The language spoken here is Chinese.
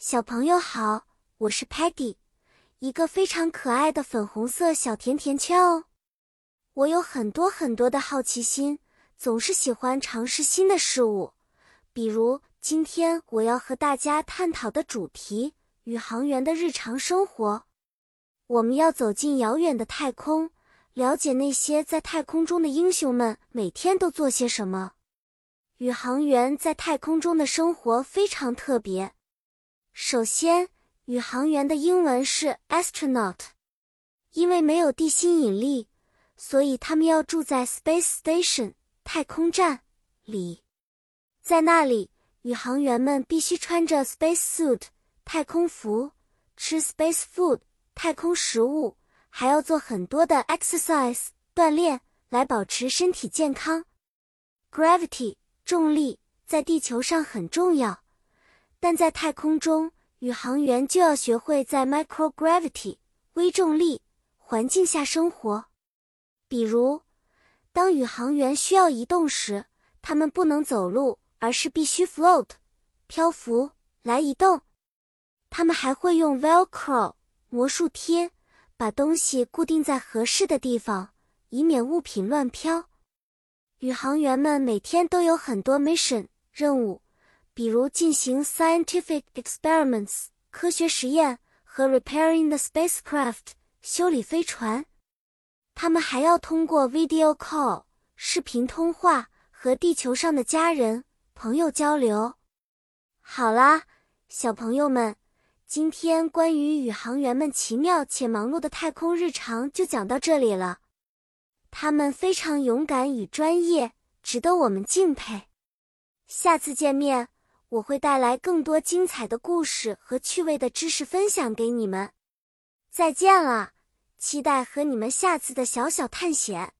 小朋友好，我是 Patty，一个非常可爱的粉红色小甜甜圈哦。我有很多很多的好奇心，总是喜欢尝试新的事物。比如今天我要和大家探讨的主题——宇航员的日常生活。我们要走进遥远的太空，了解那些在太空中的英雄们每天都做些什么。宇航员在太空中的生活非常特别。首先，宇航员的英文是 astronaut，因为没有地心引力，所以他们要住在 space station 太空站里。在那里，宇航员们必须穿着 space suit 太空服，吃 space food 太空食物，还要做很多的 exercise 锻炼来保持身体健康。Gravity 重力在地球上很重要。但在太空中，宇航员就要学会在 microgravity 微重力环境下生活。比如，当宇航员需要移动时，他们不能走路，而是必须 float 漂浮来移动。他们还会用 Velcro 魔术贴把东西固定在合适的地方，以免物品乱飘。宇航员们每天都有很多 mission 任务。比如进行 scientific experiments 科学实验和 repairing the spacecraft 修理飞船，他们还要通过 video call 视频通话和地球上的家人朋友交流。好啦，小朋友们，今天关于宇航员们奇妙且忙碌的太空日常就讲到这里了。他们非常勇敢与专业，值得我们敬佩。下次见面。我会带来更多精彩的故事和趣味的知识分享给你们。再见了，期待和你们下次的小小探险。